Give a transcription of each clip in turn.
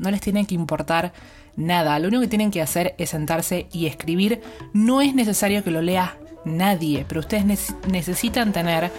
no les tiene que importar nada. Lo único que tienen que hacer es sentarse y escribir. No es necesario que lo lea nadie, pero ustedes necesitan tener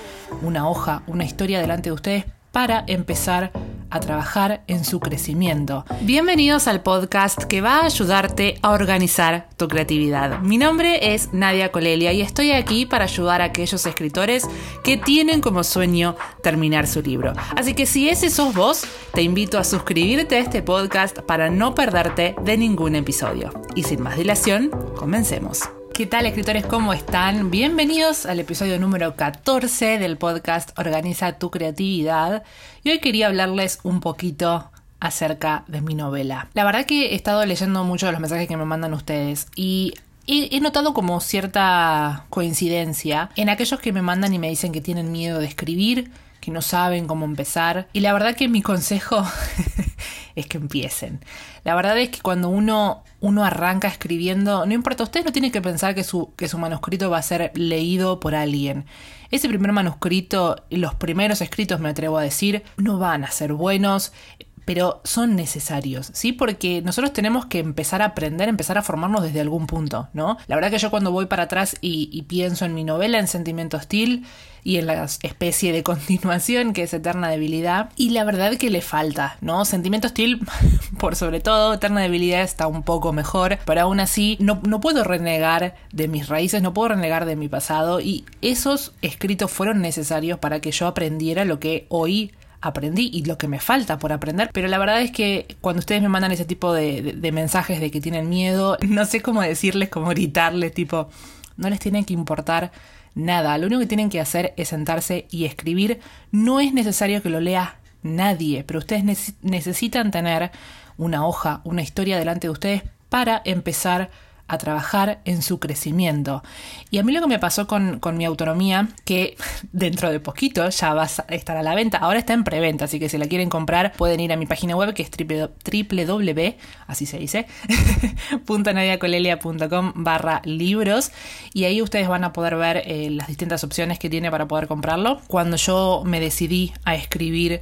una hoja, una historia delante de ustedes para empezar a trabajar en su crecimiento. Bienvenidos al podcast que va a ayudarte a organizar tu creatividad. Mi nombre es Nadia Colelia y estoy aquí para ayudar a aquellos escritores que tienen como sueño terminar su libro. Así que si ese sos vos, te invito a suscribirte a este podcast para no perderte de ningún episodio. Y sin más dilación, comencemos. ¿Qué tal escritores? ¿Cómo están? Bienvenidos al episodio número 14 del podcast Organiza tu creatividad. Y hoy quería hablarles un poquito acerca de mi novela. La verdad que he estado leyendo mucho de los mensajes que me mandan ustedes y he, notado como cierta coincidencia en aquellos que me mandan y me dicen que tienen miedo de escribir, que no saben cómo empezar. Y la verdad que mi consejo es que empiecen. La verdad es que cuando uno, uno arranca escribiendo, no importa, usted no tiene que pensar que su, que su manuscrito va a ser leído por alguien. Ese primer manuscrito, los primeros escritos, me atrevo a decir, no van a ser buenos, pero son necesarios, ¿sí? Porque nosotros tenemos que empezar a aprender, empezar a formarnos desde algún punto, ¿no? La verdad que yo cuando voy para atrás y, pienso en mi novela, en Sentimiento Hostil, y en la especie de continuación que es Eterna Debilidad. Y la verdad que le falta, ¿no? Sentimiento hostil, por sobre todo, Eterna Debilidad está un poco mejor, pero aún así no, no puedo renegar de mis raíces, no puedo renegar de mi pasado y esos escritos fueron necesarios para que yo aprendiera lo que hoy aprendí y lo que me falta por aprender. Pero la verdad es que cuando ustedes me mandan ese tipo de, mensajes de que tienen miedo, no sé cómo decirles, cómo gritarles, tipo, no les tiene que importar nada. Lo único que tienen que hacer es sentarse y escribir. No es necesario que lo lea nadie, pero ustedes necesitan tener una hoja, una historia delante de ustedes para empezar a trabajar en su crecimiento. Y a mí lo que me pasó con, mi autonomía, que dentro de poquito ya va a estar a la venta, ahora está en preventa, así que si la quieren comprar pueden ir a mi página web que es www, así se dice, .nadiacolelia.com barra libros y ahí ustedes van a poder ver eh, las distintas opciones que tiene para poder comprarlo. Cuando yo me decidí a escribir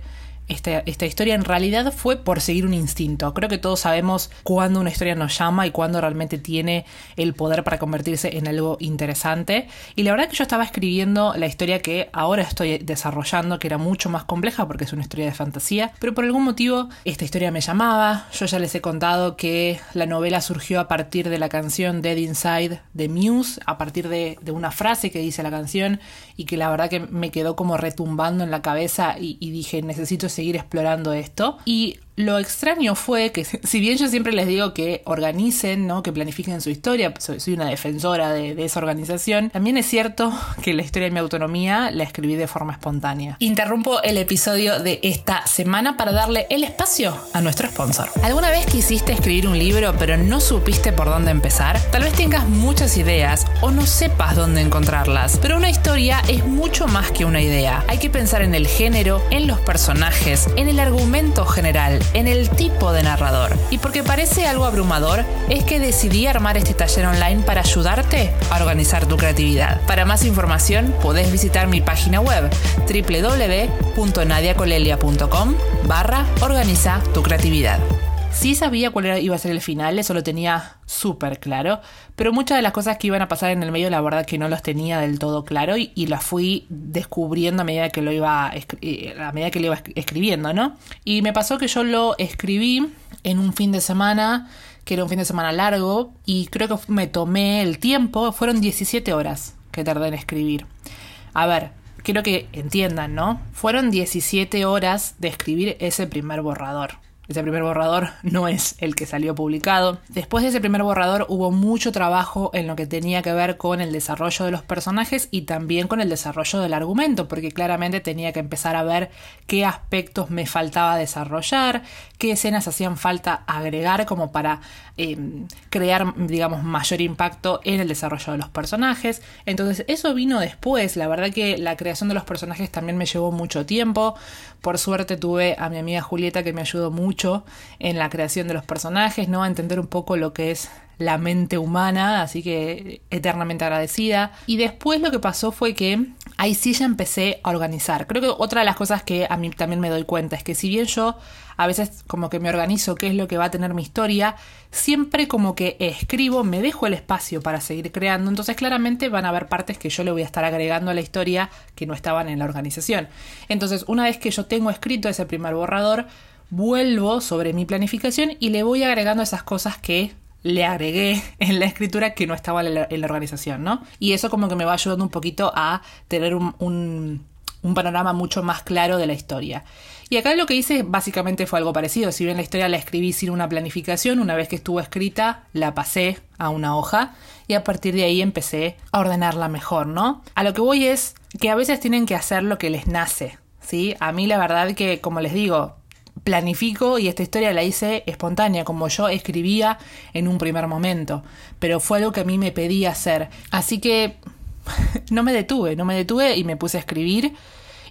esta, historia en realidad fue por seguir un instinto. Creo que todos sabemos cuándo una historia nos llama y cuándo realmente tiene el poder para convertirse en algo interesante. Y la verdad que yo estaba escribiendo la historia que ahora estoy desarrollando, que era mucho más compleja porque es una historia de fantasía, pero por algún motivo esta historia me llamaba. Yo ya les he contado que la novela surgió a partir de la canción Dead Inside de Muse, a partir de, de una frase que dice la canción y que la verdad que me quedó como retumbando en la cabeza y, y dije necesito seguir explorando esto. Y lo extraño fue que, si bien yo siempre les digo que organicen, ¿no? que planifiquen su historia, soy, una defensora de, esa organización, también es cierto que la historia de mi autonomía la escribí de forma espontánea. Interrumpo el episodio de esta semana para darle el espacio a nuestro sponsor. ¿Alguna vez quisiste escribir un libro pero no supiste por dónde empezar? Tal vez tengas muchas ideas o no sepas dónde encontrarlas, pero una historia es mucho más que una idea. Hay que pensar en el género, en los personajes, en el argumento general en el tipo de narrador. Y porque parece algo abrumador, es que decidí armar este taller online para ayudarte a organizar tu creatividad. Para más información, podés visitar mi página web www.nadiacolelia.com barra organiza tu creatividad. Sí sabía cuál iba a ser el final, eso lo tenía súper claro, pero muchas de las cosas que iban a pasar en el medio la verdad que no los tenía del todo claro y, las fui descubriendo a medida que lo iba eh, a medida que lo iba escribiendo, ¿no? Y me pasó que yo lo escribí en un fin de semana, que era un fin de semana largo, y creo que me tomé el tiempo, fueron 17 horas que tardé en escribir. A ver, quiero que entiendan, ¿no? Fueron 17 horas de escribir ese primer borrador. Ese primer borrador no es el que salió publicado. Después de ese primer borrador hubo mucho trabajo en lo que tenía que ver con el desarrollo de los personajes y también con el desarrollo del argumento, porque claramente tenía que empezar a ver qué aspectos me faltaba desarrollar, qué escenas hacían falta agregar como para em, crear, digamos, mayor impacto en el desarrollo de los personajes. Entonces eso vino después. La verdad que la creación de los personajes también me llevó mucho tiempo. Por suerte tuve a mi amiga Julieta que me ayudó mucho en la creación de los personajes, ¿no? A entender un poco lo que es la mente humana, así que eternamente agradecida. Y después lo que pasó fue que ahí sí ya empecé a organizar. Creo que otra de las cosas que a mí también me doy cuenta es que si bien yo a veces como que me organizo qué es lo que va a tener mi historia, siempre como que escribo, me dejo el espacio para seguir creando, entonces claramente van a haber partes que yo le voy a estar agregando a la historia que no estaban en la organización. Entonces, una vez que yo tengo escrito ese primer borrador, vuelvo sobre mi planificación y le voy agregando esas cosas que le agregué en la escritura que no estaba en la, organización, ¿no? Y eso como que me va ayudando un poquito a tener un, un panorama mucho más claro de la historia. Y acá lo que hice básicamente fue algo parecido. Si bien la historia la escribí sin una planificación, una vez que estuvo escrita, la pasé a una hoja y a partir de ahí empecé a ordenarla mejor, ¿no? A lo que voy es que a veces tienen que hacer lo que les nace, ¿sí? A mí la verdad que, como les digo, planifico y esta historia la hice espontánea, como yo escribía en un primer momento, pero fue algo que a mí me pedía hacer. Así que no me detuve, no me detuve y me puse a escribir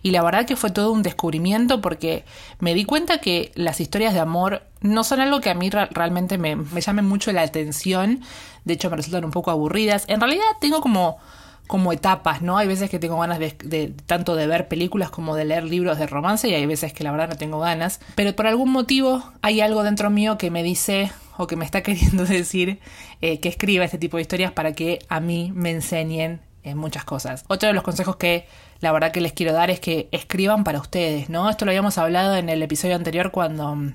y la verdad que fue todo un descubrimiento porque me di cuenta que las historias de amor no son algo que a mí realmente me, me mucho la atención, de hecho me resultan un poco aburridas. En realidad tengo como como etapas, ¿no? Hay veces que tengo ganas de, tanto de ver películas como de leer libros de romance y hay veces que la verdad no tengo ganas, pero por algún motivo hay algo dentro mío que me dice o que me está queriendo decir eh, que escriba este tipo de historias para que a mí me enseñen muchas cosas. Otro de los consejos que la verdad que les quiero dar es que escriban para ustedes, ¿no? Esto lo habíamos hablado en el episodio anterior cuando mm,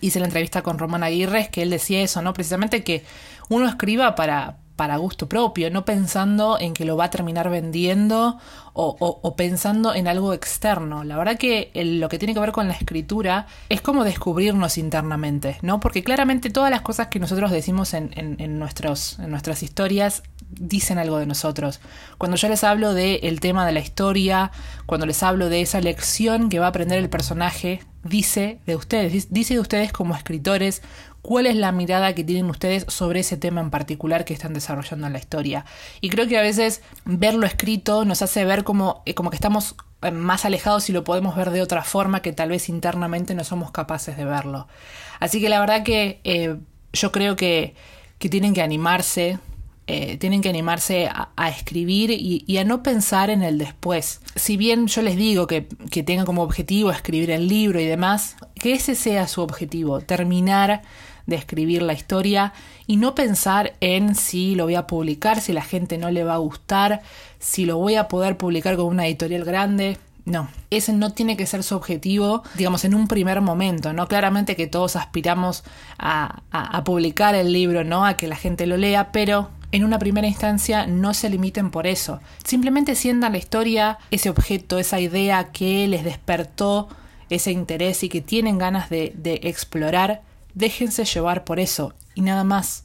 hice la entrevista con Román Aguirre, que él decía eso, ¿no? Precisamente que uno escriba para, para gusto propio, no pensando en que lo va a terminar vendiendo o, pensando en algo externo. La verdad que lo que tiene que ver con la escritura es como descubrirnos internamente, ¿no? Porque claramente todas las cosas que nosotros decimos en, en, nuestros, en nuestras historias dicen algo de nosotros. Cuando yo les hablo del tema de la historia, cuando les hablo de esa lección que va a aprender el personaje, dice de ustedes, dice de ustedes como escritores, cuál es la mirada que tienen ustedes sobre ese tema en particular que están desarrollando en la historia. Y creo que a veces verlo escrito nos hace ver como, eh, como que estamos eh, más alejados y lo podemos ver de otra forma que tal vez internamente no somos capaces de verlo. Así que la verdad que eh, yo creo que, que tienen que animarse, tienen que animarse a, escribir y, a no pensar en el después. Si bien yo les digo que, que tengan como objetivo escribir el libro y demás, que ese sea su objetivo, terminar de escribir la historia y no pensar en si lo voy a publicar, si la gente no le va a gustar, si lo voy a poder publicar con una editorial grande. No, ese no tiene que ser su objetivo, digamos, en un primer momento, ¿no? Claramente que todos aspiramos a, a, publicar el libro, ¿no? A que la gente lo lea, pero en una primera instancia no se limiten por eso. Simplemente sientan la historia, ese objeto, esa idea que les despertó ese interés y que tienen ganas de, de explorar déjense llevar por eso y nada más.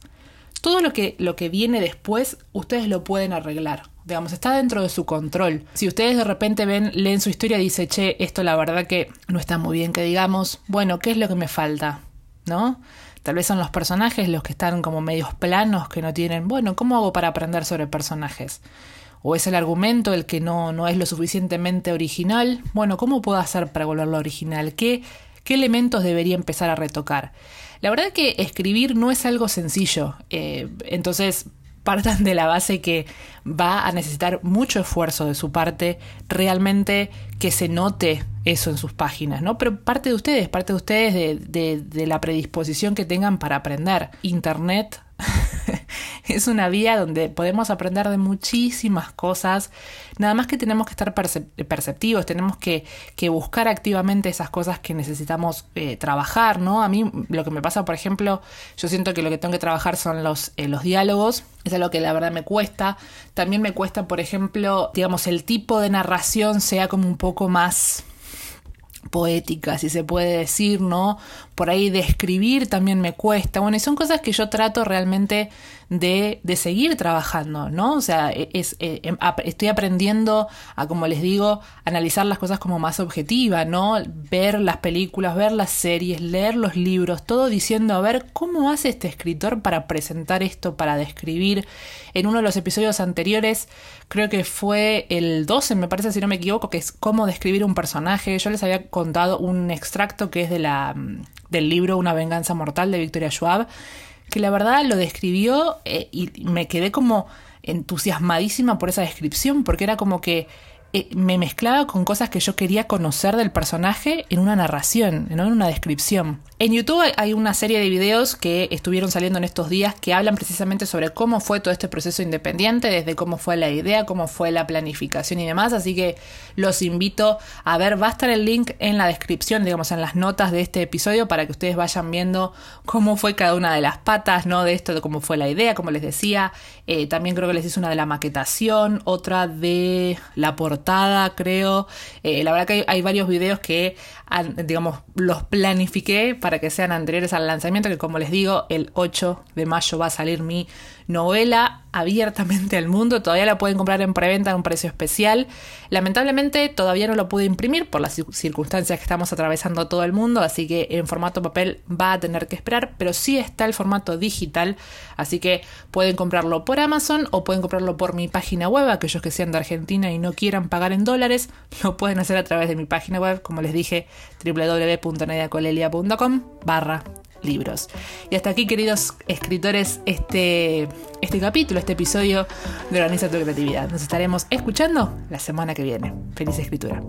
Todo lo que, lo que viene después, ustedes lo pueden arreglar. Digamos, está dentro de su control. Si ustedes de repente ven, leen su historia y dicen, che, esto la verdad que no está muy bien que digamos, bueno, ¿qué es lo que me falta? ¿No? Tal vez son los personajes los que están como medios planos, que no tienen, bueno, ¿cómo hago para aprender sobre personajes? O es el argumento el que no, no es lo suficientemente original. Bueno, ¿cómo puedo hacer para volverlo original? ¿Qué qué elementos debería empezar a retocar. La verdad que escribir no es algo sencillo, eh, entonces partan de la base que va a necesitar mucho esfuerzo de su parte realmente que se note eso en sus páginas, ¿no? Pero parte de ustedes, parte de ustedes de, de la predisposición que tengan para aprender. Internet es una vía donde podemos aprender de muchísimas cosas, nada más que tenemos que estar perceptivos, tenemos que, buscar activamente esas cosas que necesitamos eh, trabajar, ¿no? A mí lo que me pasa, por ejemplo, yo siento que lo que tengo que trabajar son los, eh, los diálogos, es algo que la verdad me cuesta, también me cuesta, por ejemplo, digamos, el tipo de narración sea como un poco más poética, si se puede decir, ¿no? Por ahí de escribir también me cuesta. Bueno, y son cosas que yo trato realmente de, de seguir trabajando, ¿no? O sea, e, es, eh, em, estoy aprendiendo a, como les digo, analizar las cosas como más objetiva, ¿no? Ver las películas, ver las series, leer los libros, todo diciendo, a ver, ¿cómo hace este escritor para presentar esto, para describir? En uno de los episodios anteriores, creo que fue el 12, me parece, si no me equivoco, que es cómo describir un personaje. Yo les había contado un extracto que es de la, mm, del libro Una venganza mortal de Victoria Schwab que la verdad lo describió eh, y me quedé como entusiasmadísima por esa descripción, porque era como que eh, me mezclaba con cosas que yo quería conocer del personaje en una narración, en una descripción. En YouTube hay una serie de videos que estuvieron saliendo en estos días que hablan precisamente sobre cómo fue todo este proceso independiente, desde cómo fue la idea, cómo fue la planificación y demás, así que los invito a ver, va a estar el link en la descripción, digamos, en las notas de este episodio para que ustedes vayan viendo cómo fue cada una de las patas, ¿no? De esto, de cómo fue la idea, como les decía, eh, también creo que les hice una de la maquetación, otra de la portada, creo, eh, la verdad que hay varios videos que digamos, los planifiqué para que sean anteriores al lanzamiento, que como les digo, el 8 de mayo va a salir mi novela abiertamente al mundo. Todavía la pueden comprar en preventa a un precio especial. Lamentablemente todavía no lo pude imprimir por las circunstancias que estamos atravesando todo el mundo, así que en formato papel va a tener que esperar, pero sí está el formato digital, así que pueden comprarlo por Amazon o pueden comprarlo por mi página web. Aquellos que sean de Argentina y no quieran pagar en dólares, lo pueden hacer a través de mi página web, como les dije, www.nediacolelia.com barra libros. Y hasta aquí, queridos escritores, este, este capítulo, este episodio de Organiza tu Creatividad. Nos estaremos escuchando la semana que viene. Feliz escritura.